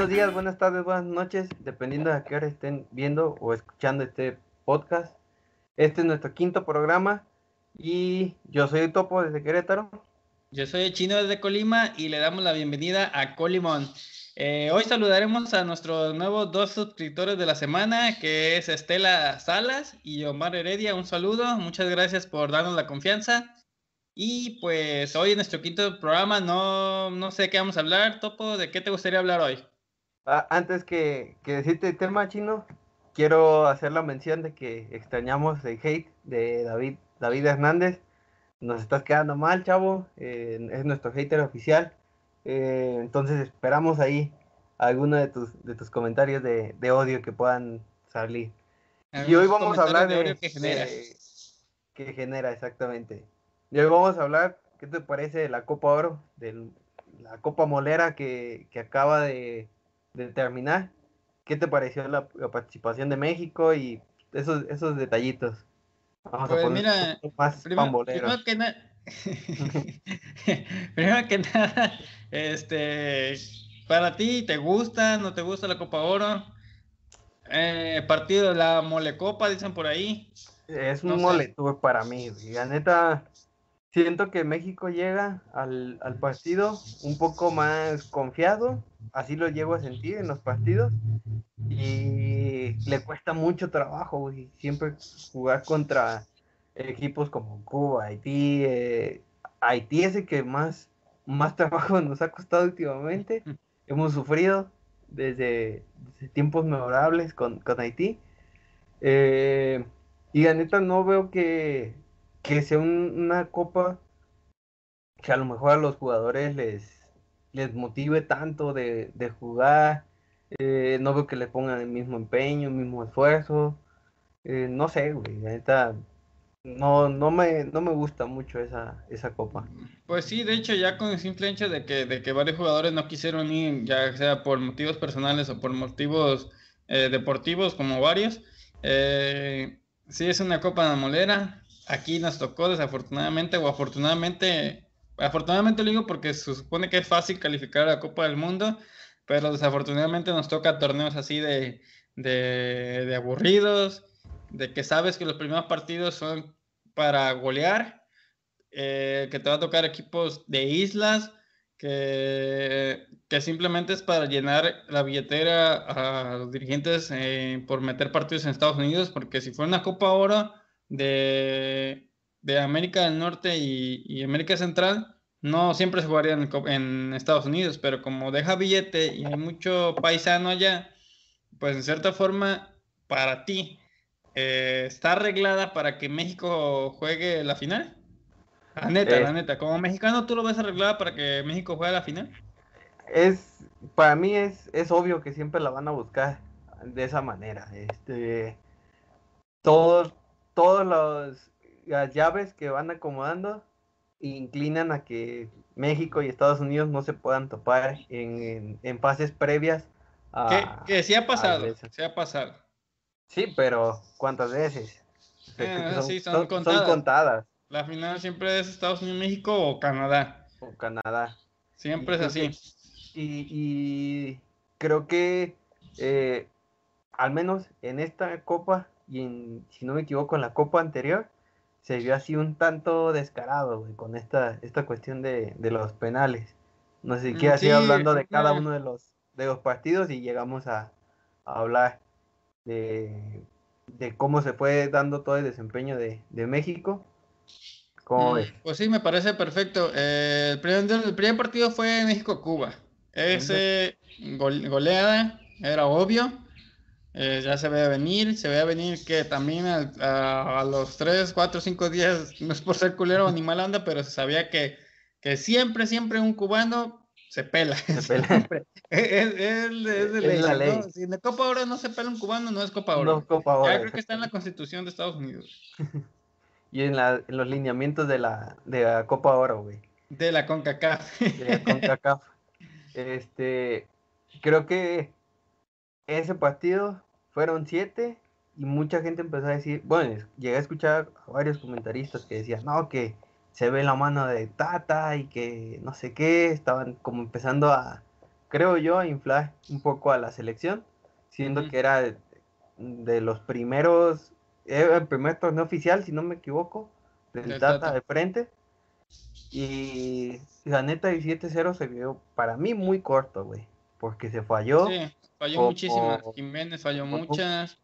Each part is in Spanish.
buenos días, buenas tardes, buenas noches, dependiendo de a qué hora estén viendo o escuchando este podcast. Este es nuestro quinto programa y yo soy Topo desde Querétaro. Yo soy el Chino desde Colima y le damos la bienvenida a Colimón. Eh, hoy saludaremos a nuestros nuevos dos suscriptores de la semana, que es Estela Salas y Omar Heredia. Un saludo, muchas gracias por darnos la confianza. Y pues hoy en nuestro quinto programa no, no sé qué vamos a hablar, Topo, ¿de qué te gustaría hablar hoy? Ah, antes que, que decirte el tema chino, quiero hacer la mención de que extrañamos el hate de David, David Hernández. Nos estás quedando mal, chavo. Eh, es nuestro hater oficial. Eh, entonces esperamos ahí alguno de tus, de tus comentarios de, de odio que puedan salir. Y hoy vamos a hablar de, que genera. de- que genera exactamente. Y hoy vamos a hablar, ¿qué te parece de la Copa Oro? De la Copa Molera que, que acaba de, de terminar. ¿Qué te pareció la, la participación de México y esos, esos detallitos? Vamos Pues poner mira, más Primero, primero que nada, primero que nada, este, para ti, ¿te gusta, no te gusta la Copa Oro? Eh, partido de la Molecopa, dicen por ahí. Es no un moletuve para mí. La neta, siento que México llega al, al partido un poco más confiado. Así lo llego a sentir en los partidos. Y le cuesta mucho trabajo, güey. Siempre jugar contra equipos como Cuba, Haití. eh, Haití es el que más, más trabajo nos ha costado últimamente. Hemos sufrido desde, desde tiempos memorables con, con Haití. Eh, y la neta no veo que, que sea un- una copa que a lo mejor a los jugadores les, les motive tanto de, de jugar. Eh, no veo que le pongan el mismo empeño, el mismo esfuerzo. Eh, no sé, güey. La neta no, no, me, no me gusta mucho esa, esa copa. Pues sí, de hecho, ya con el simple hecho de que, de que varios jugadores no quisieron ir, ya sea por motivos personales o por motivos eh, deportivos, como varios, sí es una copa de molera. Aquí nos tocó, desafortunadamente o afortunadamente, afortunadamente lo digo porque se supone que es fácil calificar a la Copa del Mundo, pero desafortunadamente nos toca torneos así de, de, de aburridos, de que sabes que los primeros partidos son para golear eh, que te va a tocar equipos de islas, que, que simplemente es para llenar la billetera a los dirigentes eh, por meter partidos en Estados Unidos, porque si fuera una Copa Oro de, de América del Norte y, y América Central, no siempre se jugaría en, en Estados Unidos, pero como deja billete y hay mucho paisano allá, pues en cierta forma, para ti, eh, ¿está arreglada para que México juegue la final? La neta, Eh. la neta, como mexicano, ¿tú lo ves arreglada para que México juegue la final? Es, para mí es, es obvio que siempre la van a buscar de esa manera. Este, todos, todos los, las llaves que van acomodando inclinan a que México y Estados Unidos no se puedan topar en, en, en fases previas a... que, que sí ha pasado, sí ha pasado. Sí, pero ¿cuántas veces? Eh, sí, son son contadas. contadas. La final siempre es Estados Unidos, México o Canadá. O Canadá. Siempre es así. Y, y creo que eh, al menos en esta copa y en, si no me equivoco en la copa anterior, se vio así un tanto descarado güey, con esta, esta cuestión de, de los penales. No sé si Mm, sí, hablando de cada uno de los, de los partidos y llegamos a, a hablar de, de cómo se fue dando todo el desempeño de, de México. ¿Cómo Mm, ves? Pues sí, me parece perfecto. Eh, el, primer, el primer partido fue México-Cuba. Ese gol- goleada era obvio. Eh, ya se veía venir, se veía venir que también a, a los 3, 4, 5 días, no es por ser culero ni mala onda, pero se sabía que, que siempre, siempre un cubano se pela. pela. Siempre. Es, es- es de- es de Es ley, la ¿no? ley. Si en la Copa Oro no se pela un cubano, no es Copa Oro. No, Copa Ya Oro, creo que está en la Constitución de Estados Unidos. Y en, la, en los lineamientos de la, de la Copa Oro, güey. De la CONCACAF. de la CONCACAF. Este, creo que ese partido fueron siete y mucha gente empezó a decir, bueno, llegué a escuchar a varios comentaristas que decían, no, que se ve la mano de Tata y que no sé qué, estaban como empezando a, creo yo, a inflar un poco a la selección, siendo que era de, los primeros, el primer torneo oficial, si no me equivoco, del Data de frente. Y la neta, el 7-0 se vio para mí muy corto, güey, porque se falló. Sí, falló muchísimas. Jiménez falló muchas.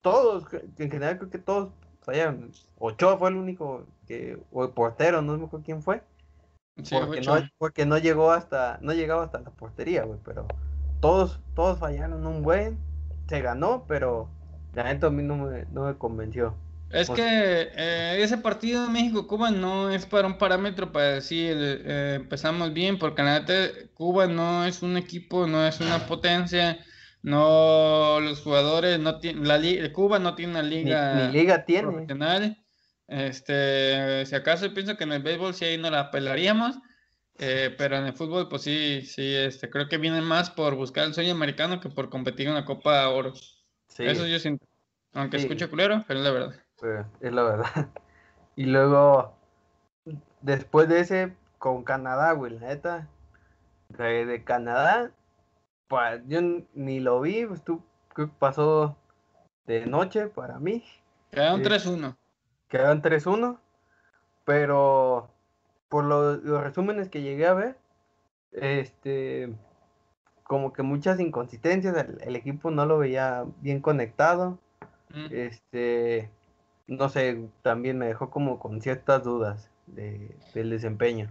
Todos, en general creo que todos fallaron. Ochoa fue el único que, o el portero, no me acuerdo quién fue. porque, no, porque no llegó hasta, no llegaba hasta la portería, güey, pero todos, todos fallaron un buen, se ganó, pero la neta a mí no me, no me convenció. Es que eh, ese partido de México-Cuba no es para un parámetro para decir eh, empezamos bien, porque la Cuba no es un equipo, no es una potencia, no los jugadores, no tiene, la Cuba no tiene una liga, ni, liga tiene. profesional. Este, si acaso pienso que en el béisbol sí ahí no la pelaríamos, eh, pero en el fútbol pues sí, sí, este, creo que viene más por buscar el sueño americano que por competir en una Copa Oro. Eso yo siento. Aunque escucho culero, pero es la verdad es la verdad. Y luego, después de ese, con Canadá, güey, la neta, de, Canadá, pues yo ni lo vi, pues tú, que pasó de noche para mí. Quedaron 3-1. Quedaron 3-1, pero por los resúmenes que llegué a ver, este, como que muchas inconsistencias, el, equipo no lo veía bien conectado, mm. este, no sé, también me dejó como con ciertas dudas de, del desempeño.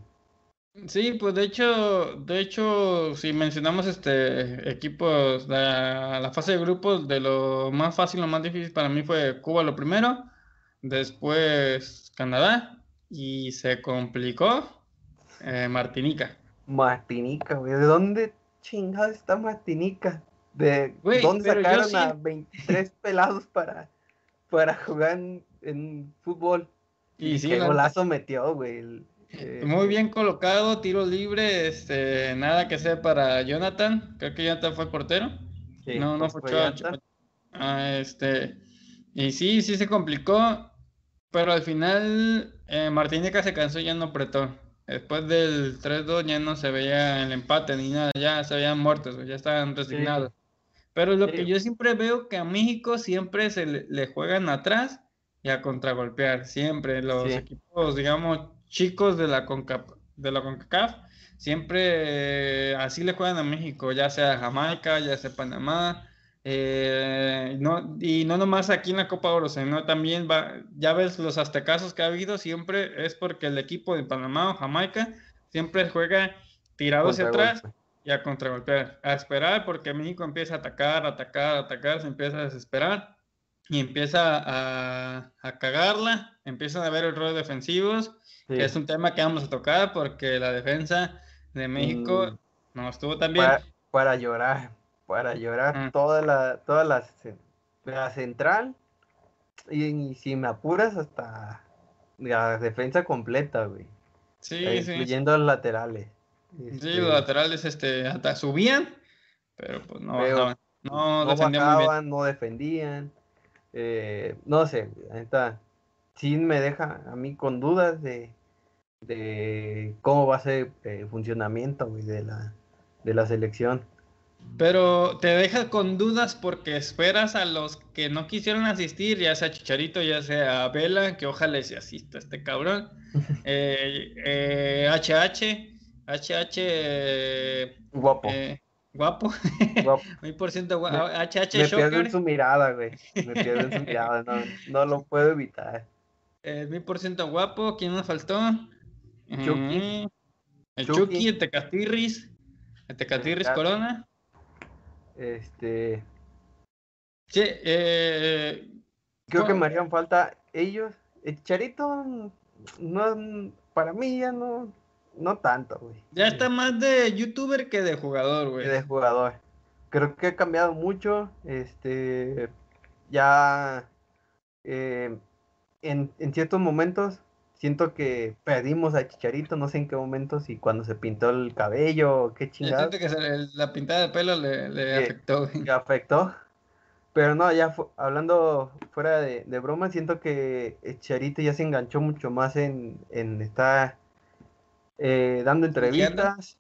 Sí, pues de hecho, de hecho, si mencionamos este equipos, la, la fase de grupos, de lo más fácil, lo más difícil para mí fue Cuba lo primero, después Canadá y se complicó eh, Martinica. Martinica, güey, ¿de dónde chingada está Martinica? ¿De dónde sacaron a 23 pelados para, para jugar en fútbol. Y sí, qué golazo metió, güey. Eh, muy bien colocado, tiro libre, este, nada que sea para Jonathan. Creo que Jonathan fue portero. no, no fue, ah, este, y sí, sí se complicó, pero al final eh, se cansó y ya no apretó. Después del 3-2 ya no se veía el empate ni nada, ya se habían muertos, ya estaban resignados. Pero lo que yo siempre veo que a México siempre se le juegan atrás a contragolpear. Siempre los equipos, digamos, chicos de la, de la CONCACAF, siempre eh, así le juegan a México, ya sea Jamaica, ya sea Panamá. Eh, no, y no nomás aquí en la Copa Oro, sino también va, ya ves los aztecazos que ha habido, siempre es porque el equipo de Panamá o Jamaica siempre juega tirado hacia atrás y a contragolpear, a esperar porque México empieza a atacar, atacar, atacar, se empieza a desesperar y empieza a, a cagarla, empiezan a ver errores defensivos, que es un tema que vamos a tocar porque la defensa de México mm. no estuvo tan bien. Para, llorar, para llorar mm. toda la, toda la, la central y, si me apuras hasta la defensa completa, güey. Sí, incluyendo los laterales. Sí, los este laterales este, hasta subían, pero pues no, no, defendían no defendían. Eh, no sé, está sí me deja a mí con dudas de, de cómo va a ser el funcionamiento de, la, de la selección. Pero te deja con dudas porque esperas a los que no quisieron asistir, ya sea Chicharito, ya sea Vela, que ojalá se asista este cabrón. eh, HH, HH. Guapo. Eh, Guapo. Muy por ciento guapo. HH Me pierdo en su mirada, güey. Me pierdo en su mirada. No, no lo puedo evitar. Eh, mil por ciento guapo. ¿Quién nos faltó? Chucky. Mm, el Chucky, el Tecatirris. El Tecatirris Corona. Este. Sí, eh. Creo que me harían falta ellos. El Charito, no, para mí ya no, no tanto, güey. Ya está más de youtuber que de jugador, güey. De jugador. Creo que ha cambiado mucho. Este. Ya. Eh, en, ciertos momentos siento que perdimos a Chicharito, no sé en qué momento, si cuando se pintó el cabello, qué chingada. Siento que la pintada de pelo le, afectó. Le afectó. Pero no, ya hablando fuera de, broma, siento que Chicharito ya se enganchó mucho más en, en estar eh, dando entrevistas,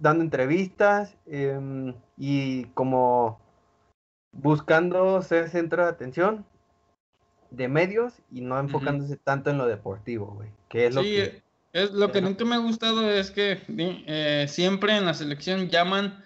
dando entrevistas em, y como buscando ser centro de atención de medios y no enfocándose tanto en lo deportivo, güey. Que es lo que... Es, lo que nunca me ha gustado es que eh, siempre en la selección llaman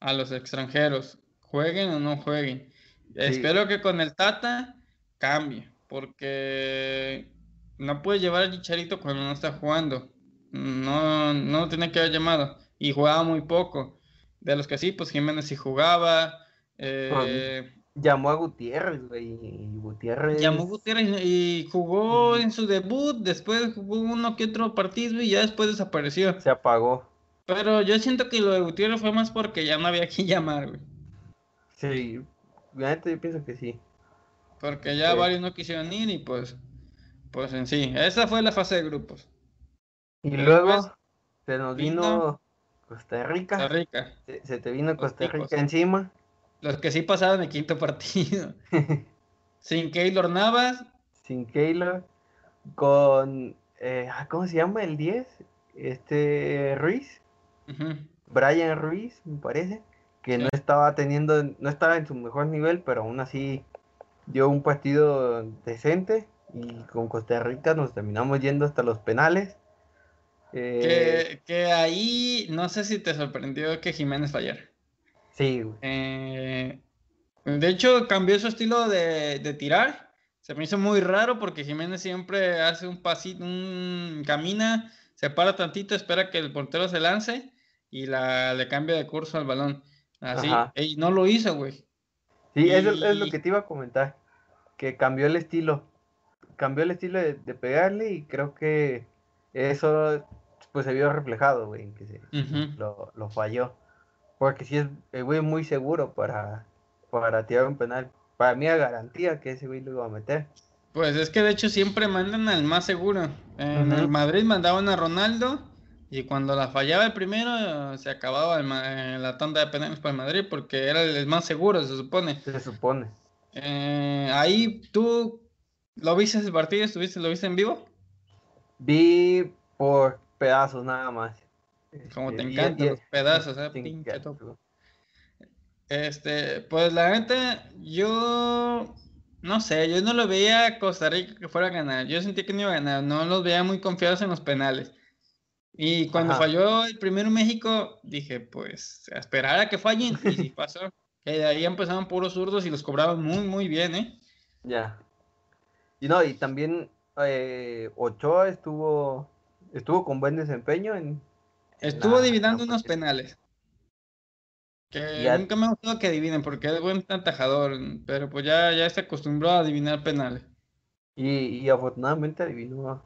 a los extranjeros, jueguen o no jueguen. Espero que con el Tata cambie, porque no puede llevar al Chicharito cuando no está jugando. No, no tiene que haber llamado. Y jugaba muy poco. De los que sí, pues Jiménez sí jugaba. Eh, llamó a Gutiérrez, güey. Gutiérrez. Llamó a Gutiérrez y jugó en su debut. Después jugó uno que otro partido y ya después desapareció. Se apagó. Pero yo siento que lo de Gutiérrez fue más porque ya no había quien llamar, güey. Sí, yo pienso que sí. Porque ya varios no quisieron ir y pues, pues en sí. Esa fue la fase de grupos. Y luego se nos vino, Costa Rica. Costa Rica. Se, te vino Costa Rica encima. Los que sí pasaron el quinto partido. Sin Keylor Navas. Sin Keylor. Con. Eh, ah, ¿Cómo se llama el 10? Este. Ruiz. Brian Ruiz, me parece. Que no estaba teniendo. No estaba en su mejor nivel, pero aún así dio un partido decente. Y con Costa Rica nos terminamos yendo hasta los penales. Eh, que, ahí no sé si te sorprendió que Jiménez fallara. Sí, eh, de hecho, cambió su estilo de, tirar. Se me hizo muy raro porque Jiménez siempre hace un pasito, un camina, se para tantito, espera que el portero se lance y la, le cambia de curso al balón. Así, y no lo hizo, güey. Sí, eso es lo que te iba a comentar, que cambió el estilo, cambió el estilo de, pegarle y creo que eso pues se vio reflejado, güey, en que se, lo, lo falló. Porque si es el güey muy seguro para, para tirar un penal. Para mí, a garantía que ese güey lo iba a meter. Pues es que de hecho siempre mandan al más seguro. En el Madrid mandaban a Ronaldo y cuando la fallaba el primero se acababa la tanda de penales para el Madrid porque era el más seguro, se supone. Se supone. Eh, ahí tú lo viste ese partido, ¿Estuviste, lo viste en vivo? Vi por pedazos nada más. Como te este, encantan los pedazos, ¿eh? Pinche Este, pues la neta, yo no sé, yo no lo veía a Costa Rica que fuera a ganar. Yo sentí que no iba a ganar, no los veía muy confiados en los penales. Y cuando falló el primero México, dije, pues, a esperar a que fallen. Y sí pasó. que de ahí empezaban puros zurdos y los cobraban muy, muy bien, ¿eh? Ya. Y no, y también eh, Ochoa estuvo, estuvo con buen desempeño en, Estuvo adivinando unos penales. Que nunca me ha gustado que adivinen porque es buen atajador, pero pues ya, ya se acostumbró a adivinar penales. Y, afortunadamente adivinó,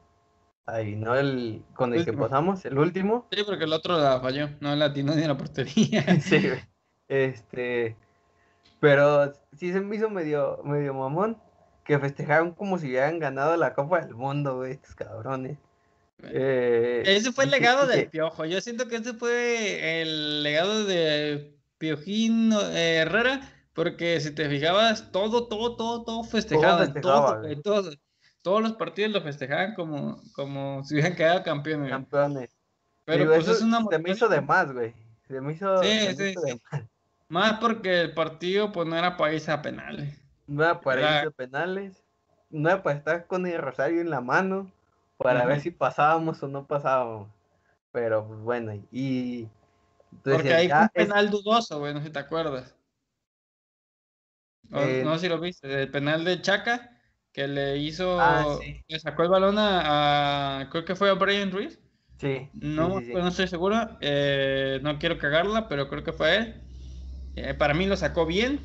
adivinó el con el, que pasamos, el último. Sí, porque el otro la falló, no la atinó ni la portería. sí, este, pero sí se me hizo medio, medio mamón que festejaron como si hubieran ganado la Copa del Mundo, güey, estos cabrones. Eh, ese fue el legado del Piojo. Yo siento que ese fue el legado de Piojín eh, Herrera, porque si te fijabas, todo, todo, todo, todo festejado. Todo, todos los partidos lo festejaban como, como si hubieran quedado campeones. Campeones. Pero pues es una Se me hizo de más, güey. Se me hizo, sí, sí, sí. más. porque el partido pues no era para irse a penales. No era para irse a penales. No era para estar con el rosario en la mano para ver si pasábamos o no pasábamos. Pero pues, bueno, y. Porque hay un penal dudoso, güey, no sé si te acuerdas. Eh, no sé si lo viste, el penal de Chaca, que le hizo. Ah, le sacó el balón a, Creo que fue a Brian Ruiz. Sí. No, pues, no estoy seguro. Eh, no quiero cagarla, pero creo que fue él. Eh, para mí lo sacó bien.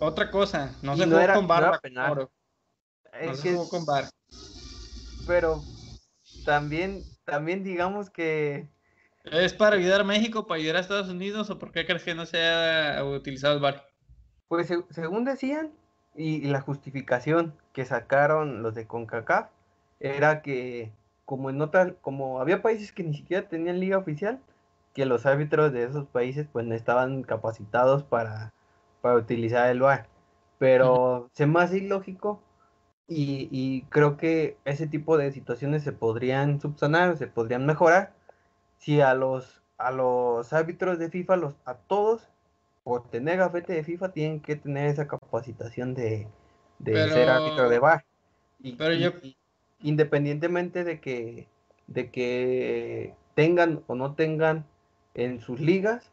Otra cosa, no se jugó con barra. No, no se jugó con bar. Pero también, también digamos que... ¿Es para ayudar a México, para ayudar a Estados Unidos o por qué crees que no se ha utilizado el VAR? Pues según decían, y, la justificación que sacaron los de CONCACAF era que como en otra, como había países que ni siquiera tenían liga oficial, que los árbitros de esos países pues no estaban capacitados para, para utilizar el VAR. Pero se me hace ilógico y, creo que ese tipo de situaciones se podrían subsanar, se podrían mejorar si a los a los árbitros de FIFA, los, a todos, por tener gafete de FIFA, tienen que tener esa capacitación de, ser árbitro de bar. Y, pero yo... independientemente de que, de que tengan o no tengan en sus ligas,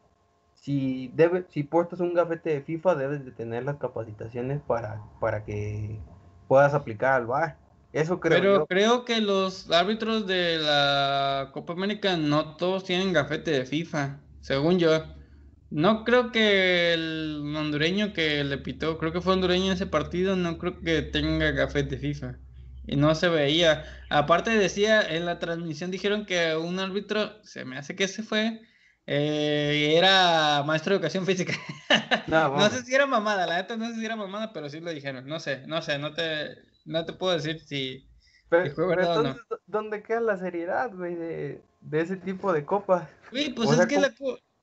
si, debe, si portas un gafete de FIFA, debes de tener las capacitaciones para, para que puedas aplicar al. Eso creo Pero creo que los árbitros de la Copa América no todos tienen gafete de FIFA, según yo. No creo que el hondureño que le pitó, creo que fue hondureño en ese partido, no creo que tenga gafete de FIFA. Y no se veía. Aparte decía, en la transmisión dijeron que un árbitro, se me hace que se fue, eh, era maestro de educación física. No, sé si era mamada, la neta no sé si era mamada, pero sí lo dijeron. No sé, no sé, no te, no te puedo decir si, pero, entonces, ¿dónde queda la seriedad, güey, de, ese tipo de copas? Güey, pues es que la,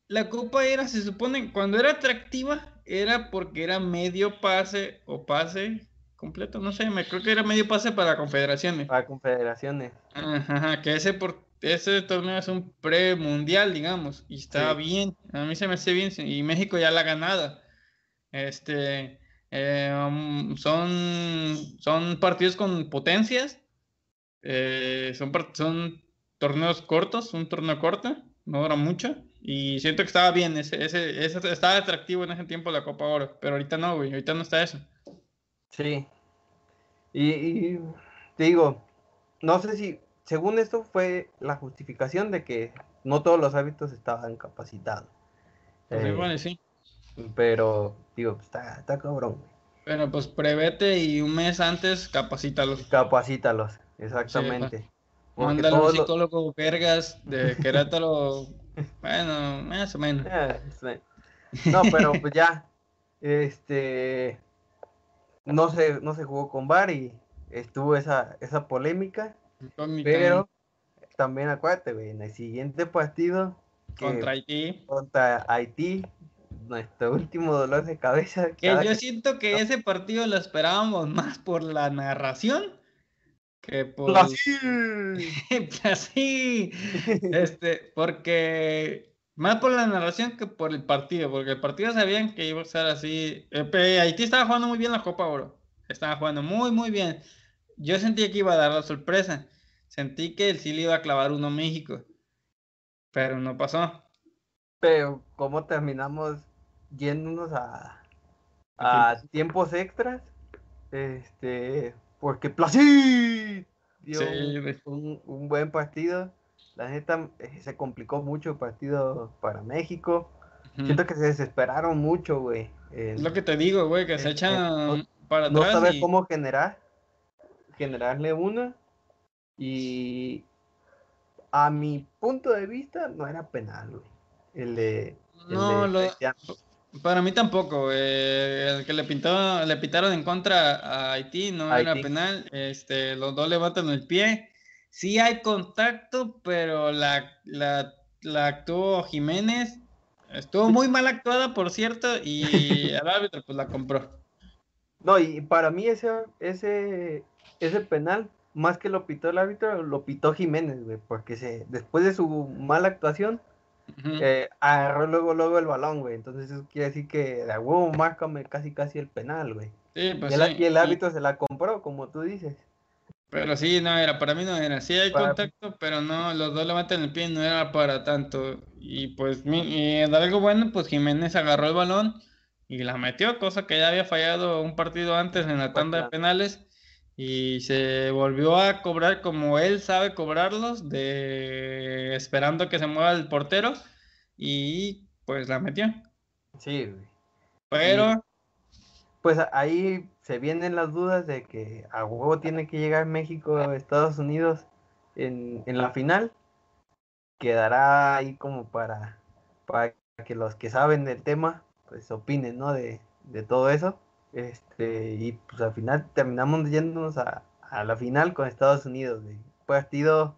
la copa era, se supone, cuando era atractiva, era porque era medio pase o pase completo, no sé, me creo que era medio pase para confederaciones. Para confederaciones. Ajá, que ese por ese torneo es un pre-mundial, digamos, y está bien, a mí se me hace bien, y México ya la ha ganado. Este, eh, um, son, son partidos con potencias, eh, son, son torneos cortos, un torneo corto, no dura mucho, y siento que estaba bien, ese, ese, estaba atractivo en ese tiempo la Copa Oro, pero ahorita no, güey, ahorita no está eso. Sí, y, y te digo, no sé si según esto fue la justificación de que no todos los hábitos estaban capacitados. Pues eh, sí. Pero, digo, está, está cabrón. Bueno, pues prevete y un mes antes capacítalos. Capacítalos, exactamente. Mándale un psicólogo vergas de Querétaro. bueno, más o menos. Eh, no, pero pues ya. Este. No se, no se jugó con VAR y estuvo esa, esa polémica. Pero también acuérdate, güey, en el siguiente partido. contra Haití. Contra Haití, nuestro último dolor de cabeza. Que yo siento que ese partido lo esperábamos más por la narración que por. Así. este, porque. Más por la narración que por el partido, porque el partido sabían que iba a ser así. Eh, Haití estaba jugando muy bien la Copa Oro. Estaba jugando muy, muy bien. Yo sentía que iba a dar la sorpresa. Sentí que el sí le iba a clavar uno a México. Pero no pasó. Pero, ¿cómo terminamos yéndonos a, a tiempos extras? Este, porque Placid dio un, un, buen partido. La neta eh, se complicó mucho el partido para México. Siento que se desesperaron mucho, güey. Es lo que te digo, güey, que se echan para atrás. No saber cómo generar, generarle una y a mi punto de vista no era penal, güey. El de... no, para mí tampoco. el que le pintó, le pitaron en contra a Haití no era penal. Este, los dos levantan el pie. Sí hay contacto, pero la, la, la actuó Jiménez. Estuvo muy mal actuada, por cierto, y el árbitro pues la compró. No, y para mí ese, ese, ese penal más que lo pitó el árbitro, lo pitó Jiménez, güey, porque se, después de su mala actuación, eh, agarró luego, luego el balón, güey. Entonces eso quiere decir que de huevo márcame casi casi el penal, güey. Sí, pues y, el, árbitro se la compró, como tú dices. Pero sí, no era, para mí no era. Sí hay contacto, pero no, los dos levantan el pie, no era para tanto. Y pues, y de algo bueno, pues Jiménez agarró el balón y la metió, cosa que ya había fallado un partido antes en la tanda de penales y se volvió a cobrar como él sabe cobrarlos, de esperando que se mueva el portero y pues la metió. Sí, güey. Pero pues ahí se vienen las dudas de que a huevo tiene que llegar México a Estados Unidos en, en la final. Quedará ahí como para, para que los que saben del tema pues opinen, ¿no? De, de todo eso. Este, y pues al final terminamos yéndonos a, a la final con Estados Unidos, de Partido.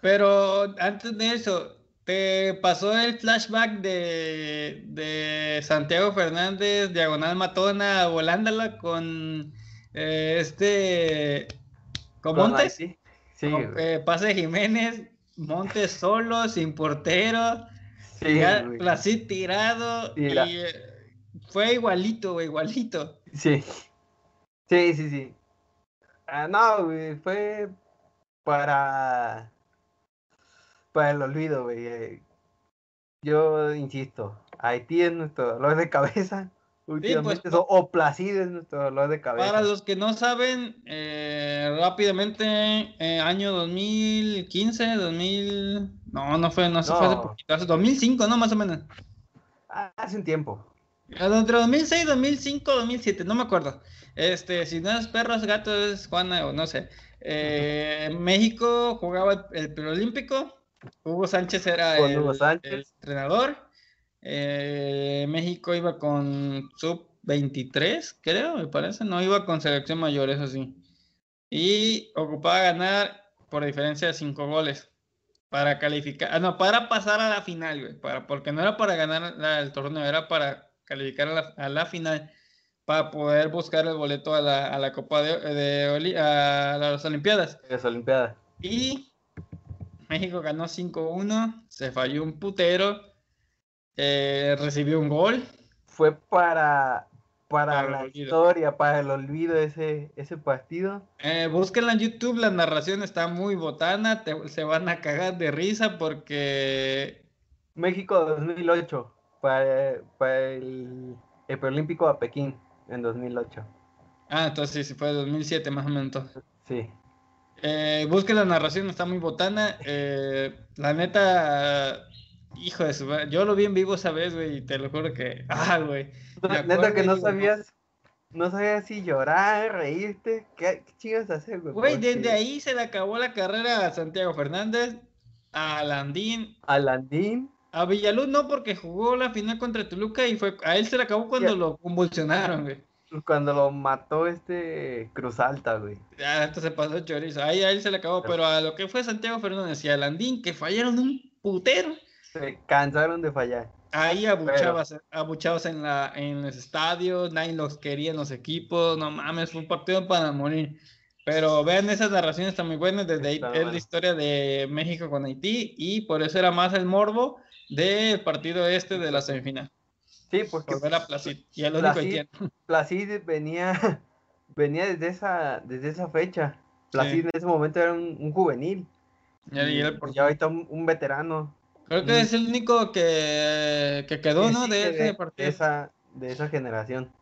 Pero antes de eso, ¿te pasó el flashback de, de Santiago Fernández, Diagonal Matona, volándola con eh, este. con Montes? Sí, sí eh, pase Jiménez, Montes solo, sin portero Sí, Placid tirado y eh, fue igualito, güey, igualito. Sí. Sí, sí, sí. Ah, no, güey, fue para para el olvido, güey. Eh, yo insisto, Haití es nuestro dolor de cabeza. Pues, últimamente, o Placid es nuestro dolor de cabeza. Para los que no saben, eh, rápidamente, eh, año 2015, 2000. No, no fue, no, se fue hace poquito, hace 2005, ¿no? Más o menos. Ah, hace un tiempo. Entre 2006, 2005, 2007, no me acuerdo. Este, si no es perros, gatos, Juana o no sé. Eh, México jugaba el preolímpico. Hugo Sánchez era el, entrenador. Eh, México iba con sub 23, creo, me parece. No iba con selección mayor, eso sí. Y ocupaba ganar por diferencia de 5 goles para calificar. Ah, no, para pasar a la final, güey. Para, porque no era para ganar el torneo, era para calificar a la, final para poder buscar el boleto a la, a la Copa de, de, a las Olimpiadas. Las Olimpiadas. Y México ganó 5-1, se falló un putero, eh, recibió un gol. Fue para, para, la historia, para el olvido ese, ese partido. Eh, búsquenla en YouTube, la narración está muy botana, se van a cagar de risa porque... México 2008 para, para el, el preolímpico a Pekín en 2008. Ah, entonces sí, fue 2007 más o menos. Sí. Eh, busque la narración, está muy botana. Eh, la neta, hijo de su yo lo vi en vivo esa vez, güey, y te lo juro que, ah, güey. Neta que no sabías, no sabías si llorar, reírte, qué, qué chingas hacer, güey. Güey, desde ahí se le acabó la carrera a Santiago Fernández, a Landín. A Landín. A Villaluz no, porque jugó la final contra Toluca y fue a él se le acabó cuando lo convulsionaron, güey. Cuando lo mató este Cruz Alta, güey. Ya, esto se pasó chorizo. Ahí a él se le acabó, pero a lo que fue Santiago Fernández y a Landín, que fallaron un putero. Se cansaron de fallar. Ahí abuchabas, abuchados en, la, en los estadios, nadie los quería en los equipos, no mames, fue un partido para morir. Pero vean, esas narraciones están muy buenas, desde ahí es la historia de México con Haití y por eso era más el morbo del partido este de la semifinal. Sí, porque volver a Placid, y el Placid, Placid venía, venía desde esa, desde esa fecha. Placid en ese momento era un, juvenil. Y, y, ahorita un, veterano. Creo que es el único que, que quedó, ¿no? De, ese partido. De esa, de esa generación.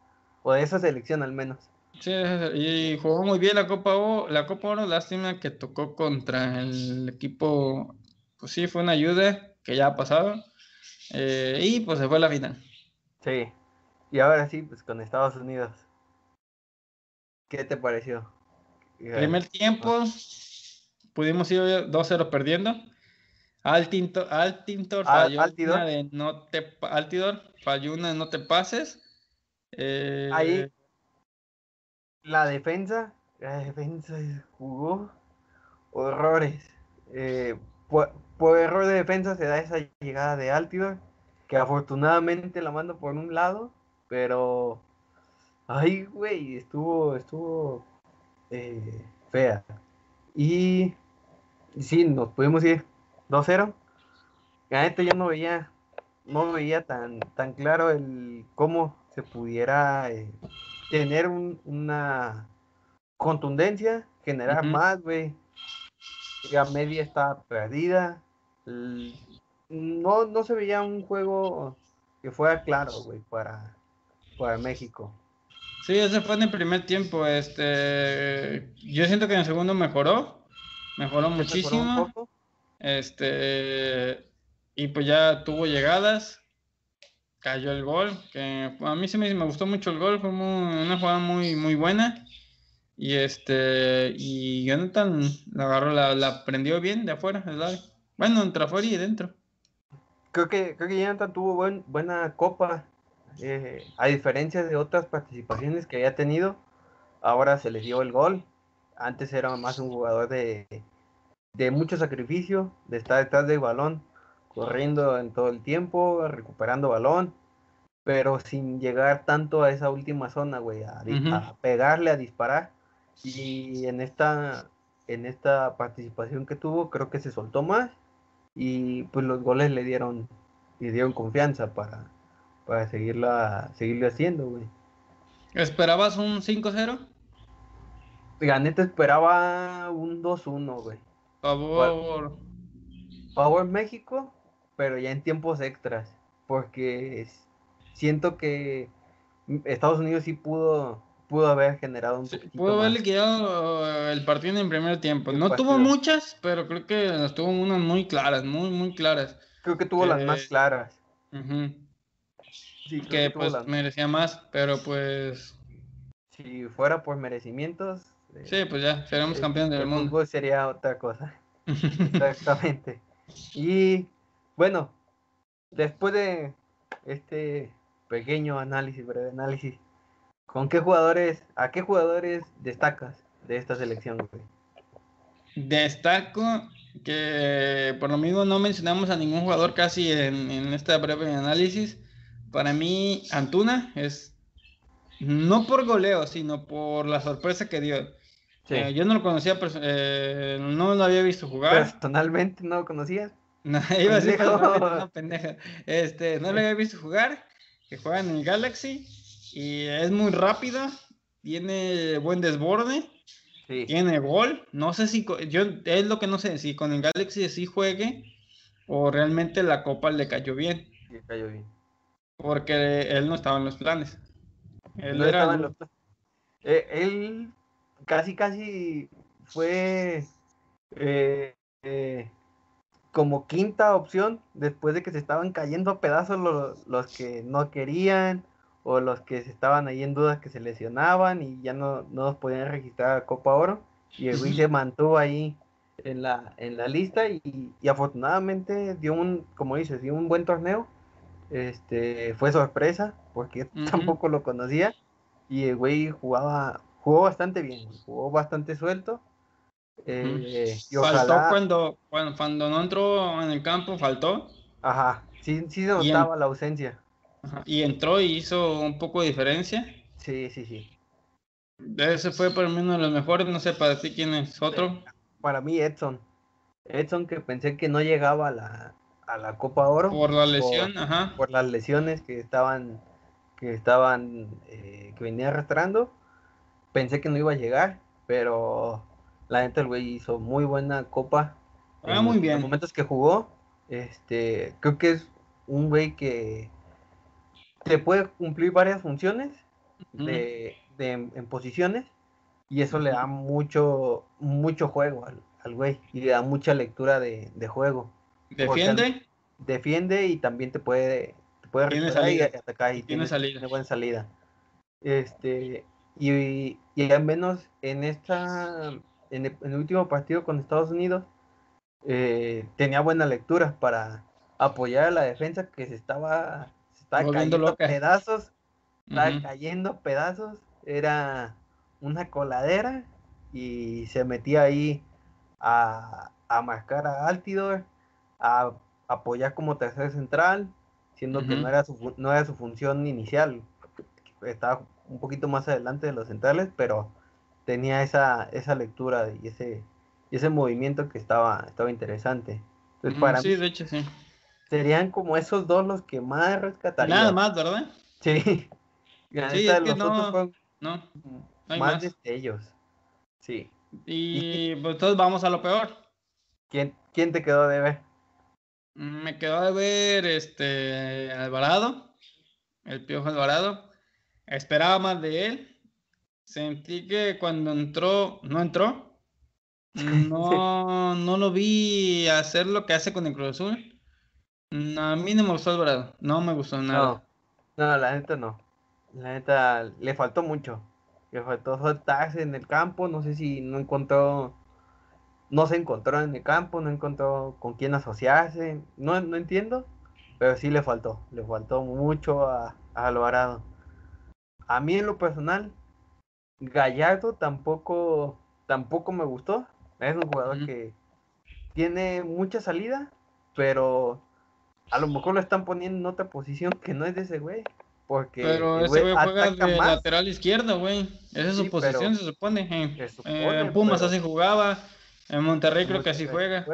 O de esa selección al menos. Sí, y jugó muy bien la Copa Oro, la Copa Oro, lástima que tocó contra el equipo, pues sí, fue una ayuda, que ya ha pasado. Eh, y pues se fue a la final. Sí. Y ahora sí, pues con Estados Unidos. ¿Qué te pareció? Primer tiempo, pudimos ir 2-0 perdiendo. Altintor, Altintor falló una de no te Altidor falló una de no te pases. Eh, Ahí la defensa, la defensa jugó horrores. Eh, por error de defensa se da esa llegada de Altidor, que afortunadamente la manda por un lado, pero ay, güey, estuvo, estuvo eh, fea. Y, sí, nos pudimos ir 2-0. La neta yo no veía, no veía tan, tan claro el cómo se pudiera eh, tener una contundencia, generar más, güey. La media está perdida. No, no se veía un juego que fuera claro, güey, para, para México. Sí, ese fue en el primer tiempo. Este, yo siento que en el segundo mejoró, mejoró muchísimo. este, y pues ya tuvo llegadas, cayó el gol, que a mí sí me, me gustó mucho el gol, fue una jugada muy, muy buena. Y este, y Jonathan la agarró, la, la prendió bien de afuera. Bueno, entre afuera y dentro. Creo que, creo que Jonathan tuvo buen, buena copa. Eh, a diferencia de otras participaciones que había tenido, ahora se le dio el gol. Antes era más un jugador de, de mucho sacrificio, de estar detrás del balón, corriendo en todo el tiempo, recuperando balón, pero sin llegar tanto a esa última zona, güey, a, a, pegarle, a disparar. Y en esta, en esta participación que tuvo, creo que se soltó más y pues los goles le dieron y dieron confianza para, para seguirla, seguirlo haciendo, güey. ¿Esperabas un 5-0? La neta esperaba un 2-1, güey. Favor. Favor México, pero ya en tiempos extras. Porque siento que Estados Unidos sí pudo pudo haber generado un Pudo haber liquidado uh, el partido en el primer tiempo. no tuvo muchas, pero creo que las tuvo unas muy claras, muy, muy claras. Creo que tuvo las más claras. sí, que, pues merecía más, pero pues... Si fuera por merecimientos... Eh, sí, pues ya, seremos campeones del mundo. sería otra cosa. Exactamente. Y bueno, después de este pequeño análisis, breve análisis, ¿Con qué jugadores, a qué jugadores destacas de esta selección, güey? Destaco que por lo mismo no mencionamos a ningún jugador casi en, en este breve análisis. Para mí, Antuna es no por goleo, sino por la sorpresa que dio. Eh, yo no lo conocía, eh, no lo había visto jugar. Personalmente no lo conocías. No, iba a decir no, pendeja. Este, no lo había visto jugar, que juega en el Galaxy y es muy rápida, tiene buen desborde, tiene gol. No sé si yo es lo que no sé si con el Galaxy sí juegue o realmente la copa le cayó bien. Sí, cayó bien. Porque él no estaba en los planes. Él estaba en los planes. Eh, él casi casi fue eh, eh, como quinta opción después de que se estaban cayendo a pedazos los, los que no querían o los que estaban ahí en dudas que se lesionaban y ya no, no podían registrar a Copa Oro. Y el se mantuvo ahí en la, en la lista y, afortunadamente dio un, como dices, dio un buen torneo. Este, fue sorpresa porque tampoco lo conocía y el güey jugaba, jugó bastante bien, jugó bastante suelto. Eh, faltó cuando, cuando, cuando no entró en el campo, faltó. Ajá, sí, sí se notaba la ausencia. Y entró y hizo un poco de diferencia. Sí, sí, sí. Ese fue para mí uno de los mejores. No sé para ti quién es otro. Para mí, Edson. Edson, que pensé que no llegaba a la, a la Copa Oro. Por la lesión, ajá. Por las lesiones que estaban, que estaban, eh, que venía arrastrando. Pensé que no iba a llegar, pero la neta el güey hizo muy buena copa. Ah, muy bien. En los momentos que jugó, este, creo que es un güey que te puede cumplir varias funciones de, en, posiciones y eso le da mucho, mucho juego al, al güey y le da mucha lectura de, juego. ¿Defiende? defiende y también te puede, te puede y atacar y tiene, salida. buena salida. Este, y, y, al menos en esta, en el, último partido con Estados Unidos, eh, tenía buena lectura para apoyar a la defensa que se estaba estaba cayendo pedazos, estaba cayendo pedazos, era una coladera y se metía ahí a, marcar a Altidor, a, apoyar como tercer central, siendo que no era, su, no era su función inicial, estaba un poquito más adelante de los centrales, pero tenía esa, esa lectura y ese, ese movimiento que estaba, estaba interesante. Entonces, para sí, de hecho, sí. Serían como esos dos los que más rescatarían. Nada más, ¿verdad? Sí. sí, es que no, no, hay más, destellos. Sí. Y pues entonces vamos a lo peor. ¿Quién, quién te quedó de ver? Me quedó de ver este Alvarado, el Piojo Alvarado. Esperaba más de él. Sentí que cuando entró, no entró. No, no lo vi hacer lo que hace con el Cruz Azul. No, a mí no me gustó Alvarado, no me gustó nada. No, no, la neta no. La neta le faltó mucho. Le faltó soltarse en el campo, no sé si no encontró, no se encontró en el campo, no encontró con quién asociarse, no, no entiendo, pero sí le faltó, le faltó mucho a, Alvarado. A mí en lo personal, Gallardo tampoco, tampoco me gustó. Es un jugador que tiene mucha salida, pero a lo mejor lo están poniendo en otra posición que no es de ese güey. Porque pero ese güey juega de lateral izquierdo, güey. Esa es su posición, se supone. Eh, en Pumas así jugaba. En Monterrey creo que así juega.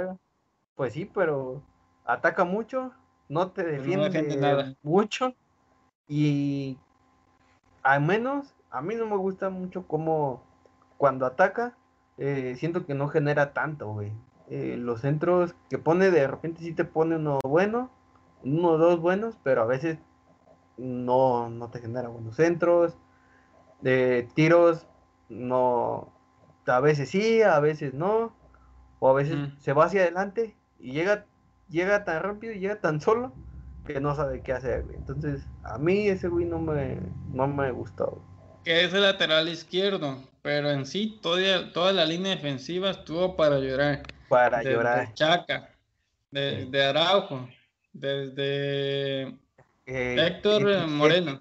Pues sí, pero ataca mucho no te defiende, mucho y al menos a mí no me gusta mucho cómo cuando ataca, eh, siento que no genera tanto, güey. Eh, los centros que pone de repente sí te pone uno bueno, uno o dos buenos, pero a veces no, no te genera buenos centros. De tiros, no, a veces sí, a veces no, o a veces se va hacia adelante y llega, llega tan rápido y llega tan solo que no sabe qué hacer, Entonces, a mí ese güey no me, no me gustó. Que es el lateral izquierdo, pero en sí toda, toda la línea defensiva estuvo para llorar. Para llorar. Chaca, de, Araujo, desde eh, Héctor Moreno.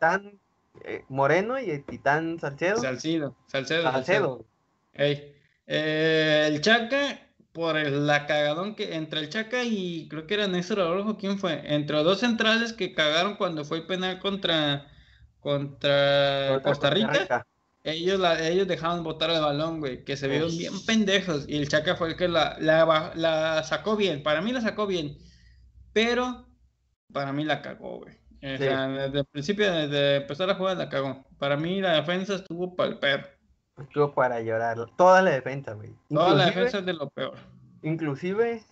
Eh, Moreno y el Titán Salcedo. Salcedo. Salcedo. Salcedo. Eh, el Chaca, por el, la cagadón que entre el Chaca y creo que era Néstor Araujo, ¿quién fue? Entre dos centrales que cagaron cuando fue el penal contra, contra, Costa, Rica. Ellos, la, ellos dejaban botar el balón, güey, que se vieron bien pendejos. Y el Chaca fue el que la, la, la sacó bien. Para mí la sacó bien. Pero para mí la cagó, güey. desde el principio, desde empezar a jugar, la cagó. Para mí la defensa estuvo para el perro. Estuvo para llorar. Toda la defensa, güey. Toda la defensa es de lo peor. Inclusive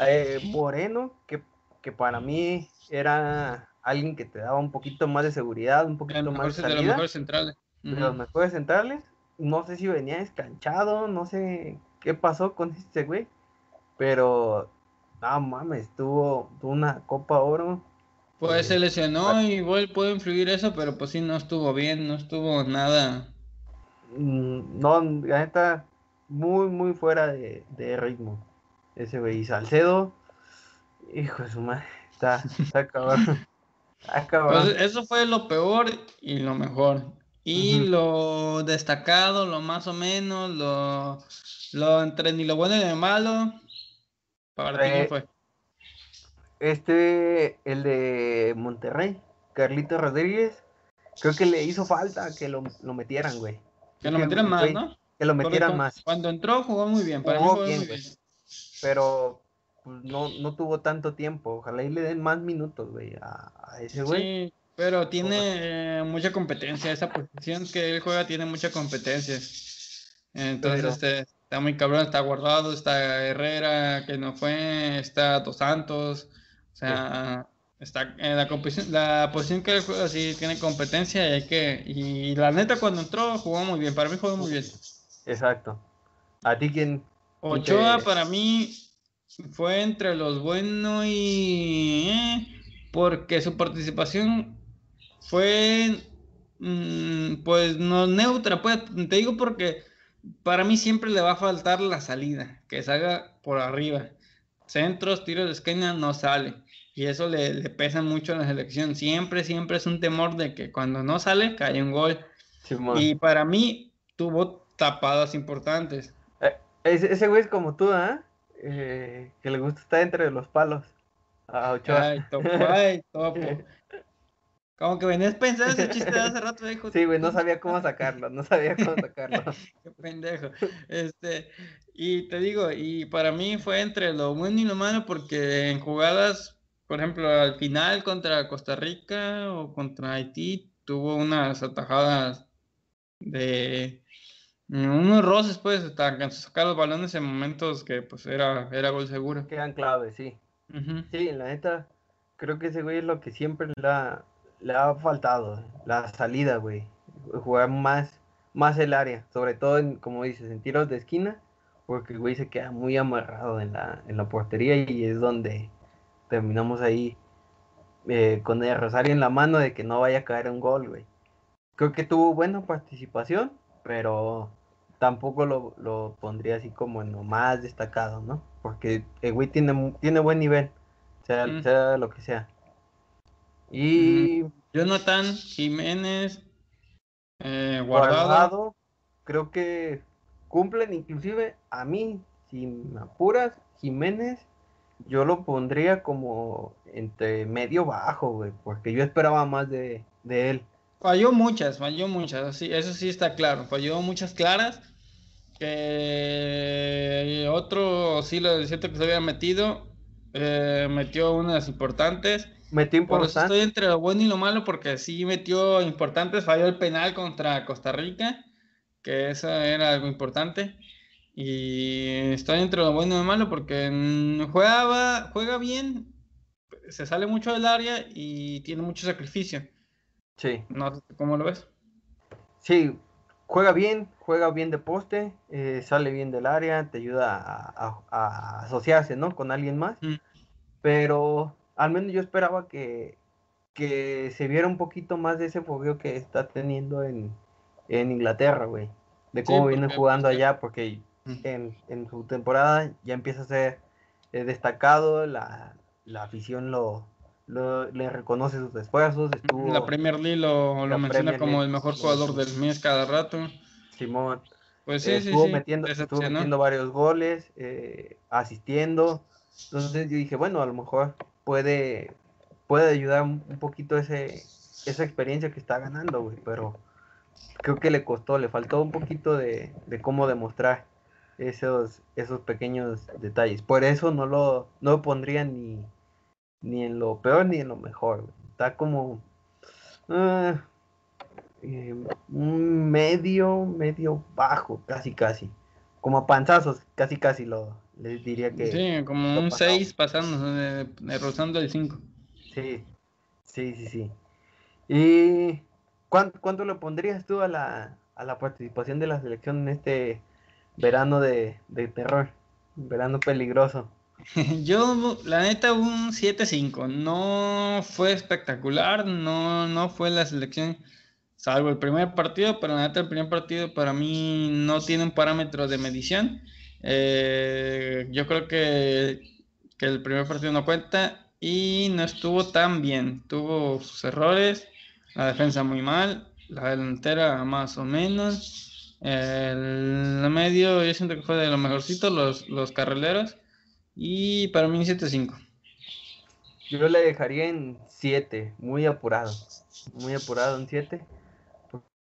eh, Moreno, que, que, para mí era alguien que te daba un poquito más de seguridad, un poquito más de salida. De los mejores centrales. De los mejores centrales. No sé si venía descanchado, no sé qué pasó con este güey. Pero, no mames, tuvo, tuvo una Copa Oro pues se lesionó y igual puede influir eso, pero pues sí, no estuvo bien, no estuvo nada Mm, no, la neta, muy, muy fuera de, ritmo. Ese güey. Y Salcedo, hijo de su madre, está, está acabado. Pues eso fue lo peor y lo mejor. Y lo destacado, lo más o menos, lo, lo entre ni lo bueno ni lo malo, para ti fue. Este, el de Monterrey, Carlito Rodríguez, creo que le hizo falta que lo, lo metieran, güey. Que lo metieran más, ¿no? Que lo metieran más. Cuando entró jugó muy bien, para jugó bien, Pero pues, no, no tuvo tanto tiempo. Ojalá y le den más minutos, güey, a, ese güey. Sí, pero tiene mucha competencia. Esa posición que él juega tiene mucha competencia. Entonces, este, está muy cabrón, está guardado, está Herrera, que no fue, está Dos Santos. O sea, Está en la, la posición que juega sí tiene competencia y hay que. Y la neta, cuando entró, jugó muy bien. Para mí, jugó muy bien. Exacto. ¿A ti quién? Ochoa, para mí, fue entre los buenos y. Eh, porque su participación fue. Mm, pues no neutra. Pues, te digo porque para mí siempre le va a faltar la salida. Que salga por arriba. Centros, tiros de esquina, no sale y eso le, pesa mucho a la selección. Siempre, siempre es un temor de que cuando no sale, cae un gol. y para mí tuvo tapadas importantes. Eh, ese, güey es como tú, ¿ah? ¿eh? que le gusta estar entre los palos. A Ochoa. Ay, topo, ay, topo. Como que venías pensando ese chiste de hace rato, hijo. Sí, güey, no sabía cómo sacarlo, no sabía cómo sacarlo. Qué pendejo. Este, y te digo, y para mí fue entre lo bueno y lo malo porque en jugadas por ejemplo, al final contra Costa Rica o contra Haití tuvo unas atajadas de unos roces, pues, hasta sacar los balones en momentos que pues era, era gol seguro. Quedan claves, sí. Sí, la neta, creo que ese güey es lo que siempre le ha, le ha faltado, la salida, güey. Jugar más, más el área, sobre todo en, como dices, en tiros de esquina, porque el güey se queda muy amarrado en la, en la portería y es donde terminamos ahí eh, con el rosario en la mano de que no vaya a caer un gol, güey. Creo que tuvo buena participación, pero tampoco lo, pondría así como en lo más destacado, ¿no? Porque el güey tiene, tiene buen nivel, sea, mm. sea lo que sea. Y. Jonathan Jiménez, eh, guardado. Creo que cumplen, inclusive a mí, si me apuras, Jiménez yo lo pondría como entre medio bajo, güey, porque yo esperaba más de, él. Falló muchas, falló muchas, sí, eso sí está claro, falló muchas claras. Otro sí lo siento que se había metido, eh, metió unas importantes. Metió Por eso importante. estoy entre lo bueno y lo malo porque sí metió importantes, falló el penal contra Costa Rica, que eso era algo importante. Y estoy entre lo bueno y lo malo porque juega, juega bien, se sale mucho del área y tiene mucho sacrificio. Sí. No cómo lo ves. Sí, juega bien, juega bien de poste, eh, sale bien del área, te ayuda a, a- a asociarse, ¿no? Con alguien más. Mm. Pero al menos yo esperaba que, que se viera un poquito más de ese fogueo que está teniendo en, en Inglaterra, güey. De Sí, cómo viene porque, jugando pues, allá, porque en, en su temporada ya empieza a ser eh, destacado, la, la afición lo, lo- le reconoce sus esfuerzos, estuvo La Premier League lo, lo menciona Premier como League, el mejor jugador del mes cada rato. Simón. Pues sí, Eh, sí, estuvo, sí, metiendo, estuvo metiendo varios goles, eh, asistiendo. Entonces yo dije, bueno, a lo mejor puede, puede ayudar un, poquito ese, esa experiencia que está ganando, güey, pero creo que le costó, le faltó un poquito de, de cómo demostrar esos, esos pequeños detalles. Por eso no lo, no pondría ni, ni en lo peor ni en lo mejor. Está como... ah, eh, un medio, medio bajo, casi casi. Como a panzazos, casi casi lo les diría que Sí, como lo un pasado. 6 pasando, eh, rozando el 5. sí, sí, sí, sí. ¿Y cuánto, cuánto le pondrías tú a la, a la participación de la selección en este verano de, de terror? Verano peligroso. Yo, la neta, un 7-5. No fue espectacular, no, no fue la selección, salvo el primer partido, pero la neta, el primer partido para mí no tiene un parámetro de medición. Eh, yo creo que, que el primer partido no cuenta y no estuvo tan bien. Tuvo sus errores, la defensa muy mal, la delantera más o menos. El medio, yo siento que fue de lo mejorcito, los, los carrileros. Y para mí 7-5. Yo le dejaría en 7, muy apurado. Muy apurado en 7.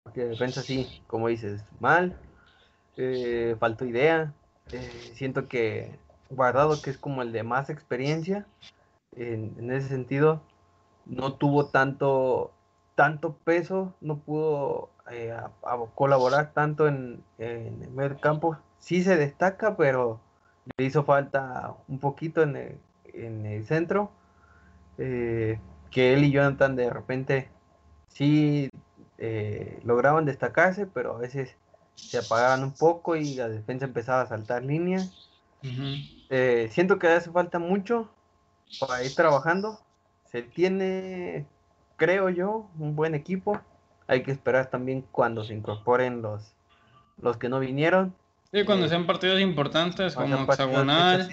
Porque defensa sí, como dices, mal. eh, faltó idea. Eh, siento que Guardado, que es como el de más experiencia, en, en ese sentido, no tuvo tanto, tanto peso, no pudo eh, colaborar tanto en, en el medio campo. Sí se destaca, pero le hizo falta un poquito en el, en el centro. eh, que él y Jonathan de repente sí eh, lograban destacarse, pero a veces se apagaban un poco y la defensa empezaba a saltar líneas. Eh, siento que hace falta mucho para ir trabajando. Se tiene, creo yo, un buen equipo. Hay que esperar también cuando se incorporen los, los que no vinieron. Sí, cuando Eh, sean partidos importantes como hexagonal.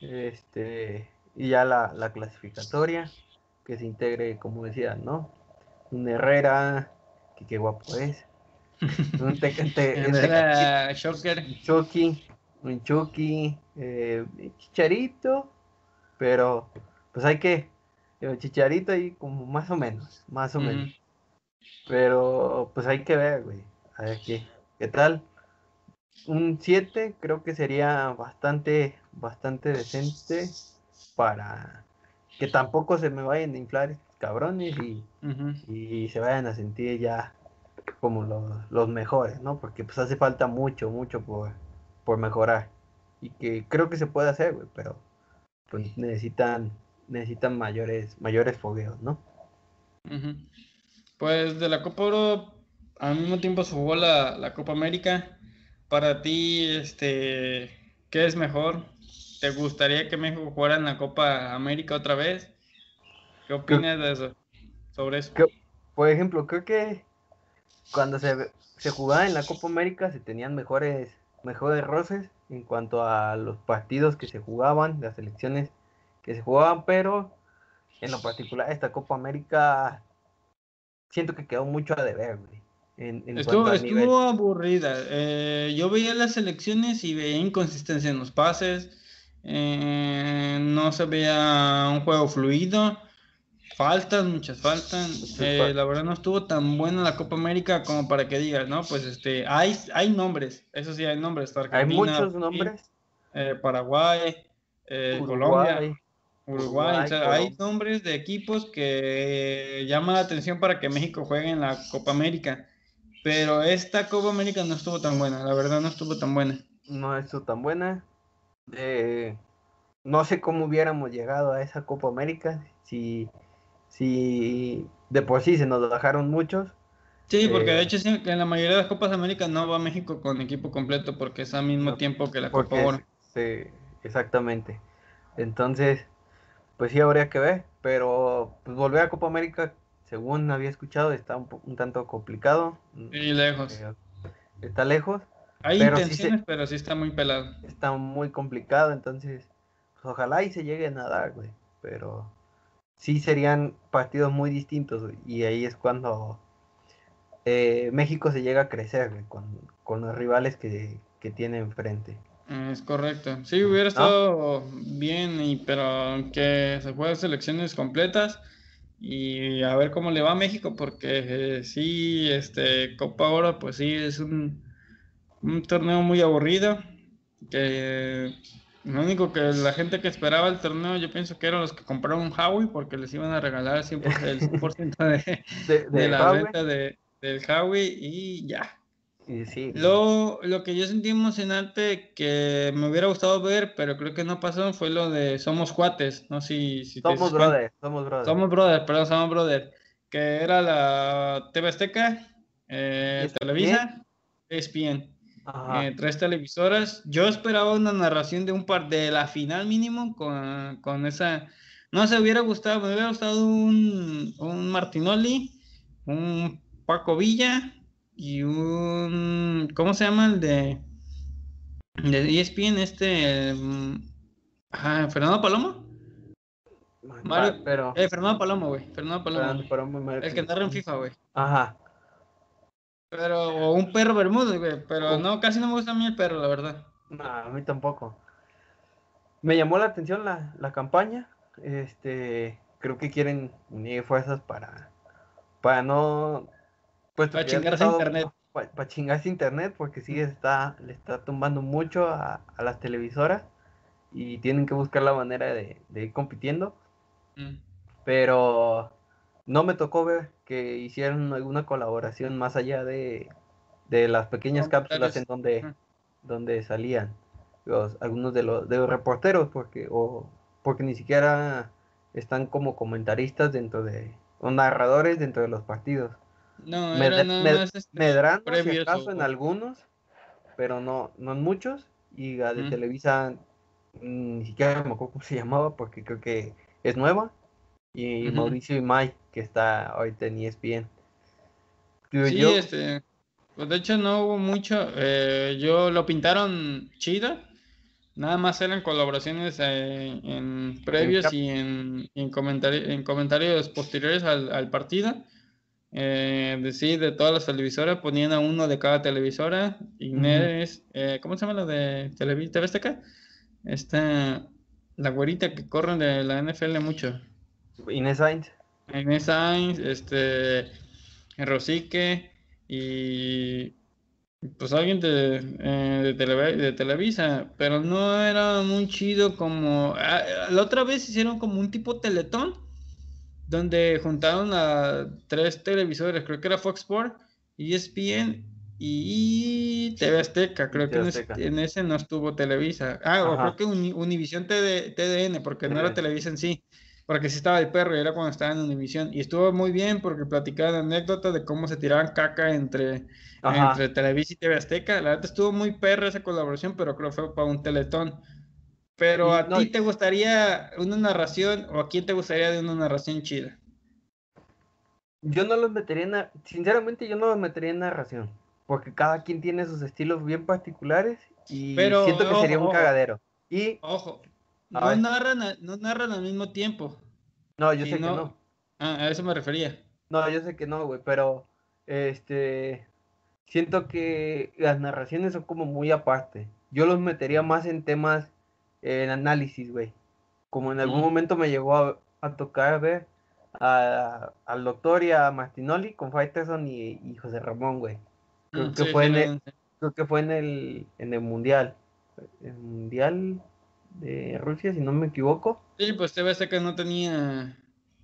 este, y ya la, la clasificatoria, que se integre, como decía, ¿no? Un Herrera, que qué guapo es. Un Tecatito, Era Shocker. Chucky, un Chucky, eh, Chicharito, pero pues hay que, el Chicharito ahí como más o menos, más o menos. Pero pues hay que ver, güey, a ver qué, qué tal. Un 7 creo que sería bastante, bastante decente para que tampoco se me vayan a inflar cabrones y, y se vayan a sentir ya como los, los mejores, ¿no? Porque pues hace falta mucho, mucho por, por mejorar. Y que creo que se puede hacer, güey, pero pues necesitan, necesitan mayores, mayores fogueos, ¿no? Pues de la Copa Oro, al mismo tiempo se jugó la, la Copa América. Para ti, este, ¿qué es mejor? ¿Te gustaría que México jugara en la Copa América otra vez? ¿Qué opinas de eso? Sobre eso. Por ejemplo, creo que cuando se, se jugaba en la Copa América se tenían mejores, mejores roces en cuanto a los partidos que se jugaban, las selecciones que se jugaban, pero en lo particular esta Copa América siento que quedó mucho a deber, güey. En, en Estuvo, estuvo aburrida. Eh, yo veía las elecciones y veía inconsistencia en los pases. eh, no se veía un juego fluido. Faltas, muchas. Muchas Eh, la verdad no estuvo tan buena la Copa América como para que digas, ¿no? Pues este, hay, hay nombres. Eso sí, hay nombres. Está Hay Argentina, muchos nombres. eh, Paraguay. eh, Colombia, Uruguay. hay nombres de equipos que llaman la atención para que México juegue en la Copa América. Pero esta Copa América no estuvo tan buena, la verdad no estuvo tan buena. No estuvo tan buena. No sé cómo hubiéramos llegado a esa Copa América si, si de por sí se nos bajaron muchos. Sí, porque de eh, hecho en la mayoría de las Copas Américas no va México con equipo completo porque es al mismo tiempo que la Copa Oro. Sí, exactamente. Entonces, pues sí habría que ver, pero pues volver a Copa América, según había escuchado, está un, tanto complicado. Y lejos. Eh, está lejos. Hay intenciones, pero sí está muy pelado. Está muy complicado, entonces, pues ojalá y se lleguen a dar, güey. Pero sí serían partidos muy distintos, y ahí es cuando eh, México se llega a crecer, güey, con, los rivales que, que tiene enfrente. Es correcto. Sí, hubiera estado bien, y, pero que se jueguen selecciones completas y a ver cómo le va a México, porque eh, sí, este Copa Oro, pues sí, es un, un torneo muy aburrido. Que lo único que la gente que esperaba el torneo, yo pienso que eran los que compraron un Huawei, porque les iban a regalar el 100%, de, de, la venta de, del Huawei y ya. Lo, lo que yo sentí emocionante que me hubiera gustado ver, pero creo que no pasó, fue lo de Somos Cuates, no si, si Somos Brothers, Somos Brothers. Somos Brothers, perdón, Somos Brothers, que era la TV Azteca, eh, Televisa, ESPN, eh, tres televisoras. Yo esperaba una narración de un par de la final mínimo con, con esa... No se hubiera gustado, me hubiera gustado un, un Martinoli, un Paco Villa y un. ¿Cómo se llama el de. de ESPN? Este. Ah, ¿Fernando Palomo? Mario, pero... Eh, Fernando Palomo, güey. Fernando Palomo. el que narra en FIFA, güey. Ajá. Pero, o un perro Bermúdez, güey. Pero no, casi no me gusta a mí el perro, la verdad. No, a mí tampoco. Me llamó la atención la, la campaña. Este, creo que quieren unir fuerzas para, para no pues para chingarse internet. Para, chingarse internet, porque sí está, le está tumbando mucho a, las televisoras y tienen que buscar la manera de, ir compitiendo. Mm. Pero no me tocó ver que hicieran alguna colaboración más allá de, las pequeñas cápsulas en donde, donde salían los, algunos de los, de los reporteros, porque, o, porque ni siquiera están como comentaristas dentro de, o narradores dentro de los partidos. No, era nada más este, acaso en algunos, pero no, no en muchos. Y la de Televisa mm, ni siquiera me acuerdo cómo se llamaba porque creo que es nueva. Y Mauricio y Mai, que está ahorita en ESPN. sí, este, pues de hecho no hubo mucho. Eh, yo lo pintaron chido. Nada más eran colaboraciones eh, en previos y en, en, en comentarios posteriores al, al partido eh, de, sí, de todas las televisoras, ponían a uno de cada televisora. Inés, eh, ¿cómo se llama la de TV, TV acá? Esta, la güerita que corre de la NFL mucho. Inés Sainz. Inés Sainz, este, Rosique y pues alguien de, eh, de, Televisa, pero no era muy chido como... Ah, la otra vez hicieron como un tipo teletón donde juntaron a tres televisores, creo que era Fox Sports, ESPN y TV Azteca, creo que En, ese, no estuvo Televisa. Ah, o creo que Univision TDN, porque no era Televisa en sí, porque sí estaba el perro y era cuando estaba en Univision. Y estuvo muy bien porque platicaban anécdotas de cómo se tiraban caca entre, entre Televisa y TV Azteca. La verdad estuvo muy perro esa colaboración, pero creo que fue para un teletón. Pero a ti te gustaría una narración o a quién te gustaría de una narración chida? Yo no los metería en, sinceramente yo no los metería en narración, porque cada quien tiene sus estilos bien particulares y siento que sería un cagadero. Y ojo, no narran, no narran al mismo tiempo. No, yo sé que no. Ah, a eso me refería. No, yo sé que no, güey, pero este siento que las narraciones son como muy aparte. Yo los metería más en temas en análisis, güey. Como en algún momento me llegó a, tocar ver al doctor y a Martinoli con Faitelson y, José Ramón, güey. Creo, mm, que fue en el, creo que fue en el, en el Mundial. El Mundial de Rusia, si no me equivoco. Sí, pues TV Azteca no tenía.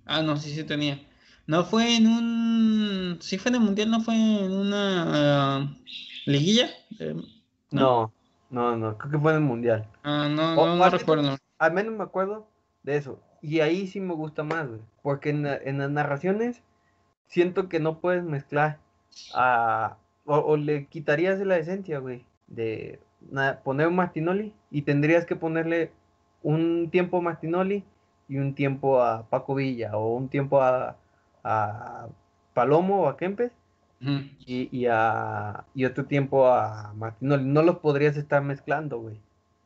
Ah, no, sí, sí tenía. No fue en un. Sí fue en el mundial, no fue en una ah, liguilla. Eh, no. no. no, creo que fue en el mundial. Ah, no, no, no recuerdo. Al menos me acuerdo de eso. Y ahí sí me gusta más, Porque en, las narraciones siento que no puedes mezclar a. O, le quitarías la esencia, güey. De poner un Martinoli y tendrías que ponerle un tiempo a Martinoli y un tiempo a Paco Villa o un tiempo a, a Palomo o a Kempes y, y, a, y otro tiempo a Martinoli. No los podrías estar mezclando, güey.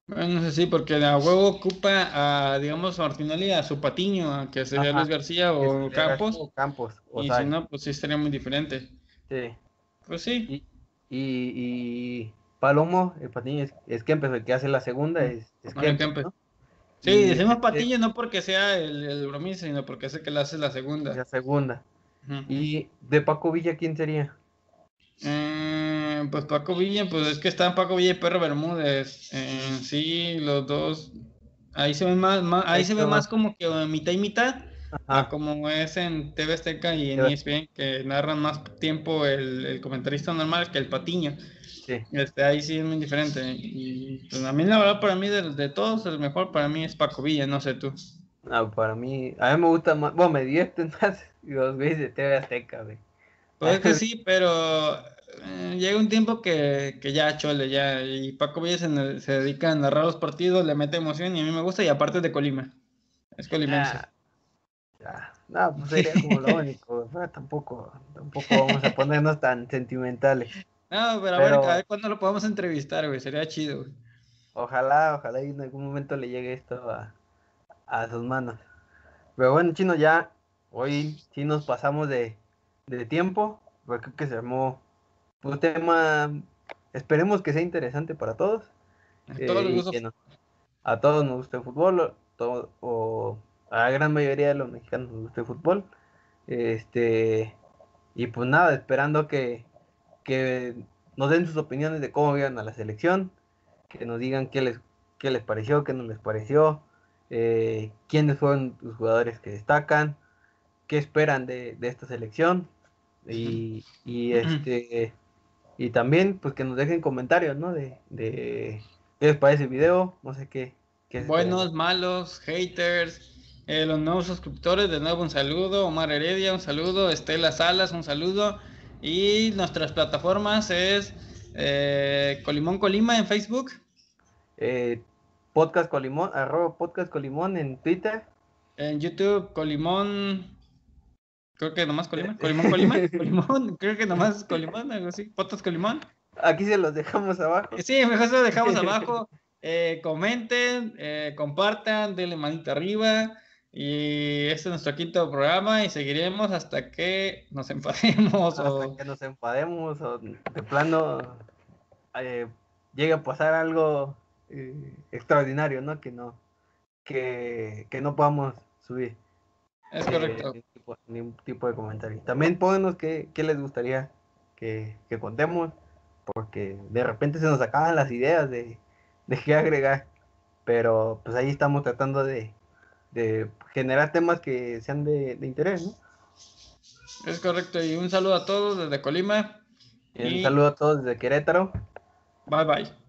Bueno, no sé si, porque a huevo ocupa a, digamos, a Martinoli a su patiño, a que sería Luis García o Campos. Campos. y si no, pues sí estaría muy diferente. Sí. Pues sí. Y, y, Palomo, el patiño es, es Kempes, el que hace la segunda es, es Kempes, Sí, decimos patiño no porque sea el, el bromista, sino porque es el que le hace la segunda. La segunda. ¿Y de Paco Villa quién sería? Eh, pues Paco Villa, pues es que están Paco Villa y Perro Bermúdez. Eh, sí, los dos. Ahí se ve más, ahí se ve más como que mitad y mitad. como es en TV Azteca y en ESPN, que narran más tiempo el, comentarista normal que el patiño. Sí. Este, ahí sí es muy diferente. Y pues, a mí, la verdad, para mí, de, de, todos, el mejor para mí es Paco Villa, no sé tú. No, para mí, a mí me gusta más, bueno, me divierten más los veces de TV Azteca, güey. Pues que sí, pero eh, llega un tiempo que, que, ya chole, ya. Y Paco Villa se, dedica a narrar los partidos, le mete emoción y a mí me gusta, y aparte de Colima. Es colimense. Ya, No, pues sería como lo único. tampoco, tampoco vamos a ponernos tan sentimentales. No, pero a, Ver, a ver cuándo lo podemos entrevistar, güey. Sería chido, güey. Ojalá, ojalá y en algún momento le llegue esto a, a sus manos. Pero bueno, chino, ya hoy sí nos pasamos de, de tiempo, porque creo que se armó un tema, esperemos que sea interesante para todos. A todos, eh, a todos nos gusta el fútbol, todo, o a la gran mayoría de los mexicanos nos gusta el fútbol. Este, y pues nada, esperando que, que nos den sus opiniones de cómo vieron a la selección, que nos digan qué les, qué les pareció, qué no les pareció, eh, quiénes fueron los jugadores que destacan, qué esperan de, de esta selección y, y este y también pues que nos dejen comentarios, ¿no? De, de qué les parece el video, no sé qué. Buenos, malos, haters, eh, los nuevos suscriptores, de nuevo un saludo, Omar Heredia, un saludo, Estela Salas, un saludo. Y nuestras plataformas es eh, Colimón Colima en Facebook. Eh, podcast Colimón, arroba podcast Colimón en Twitter. En YouTube, Colimón Creo que nomás Colimón. Colimón, Colimón. Colimón. Creo que nomás Colimón, algo así. Potos Colimón. Aquí se los dejamos abajo. Sí, mejor se los dejamos abajo. Eh, comenten, eh, compartan, denle manita arriba. Y este es nuestro quinto programa y seguiremos hasta que nos enfademos. Hasta o... que nos enfademos o de plano eh, llegue a pasar algo extraordinario, ¿no? Que no, que, que no podamos subir. Es correcto. ningún tipo de comentario. También pónganos qué, qué les gustaría que, que, contemos, porque de repente se nos acaban las ideas de, de qué agregar, pero pues ahí estamos tratando de, de generar temas que sean de, de, interés, ¿no? Es correcto, y un saludo a todos desde Colima. Y un saludo a todos desde Querétaro. Bye bye.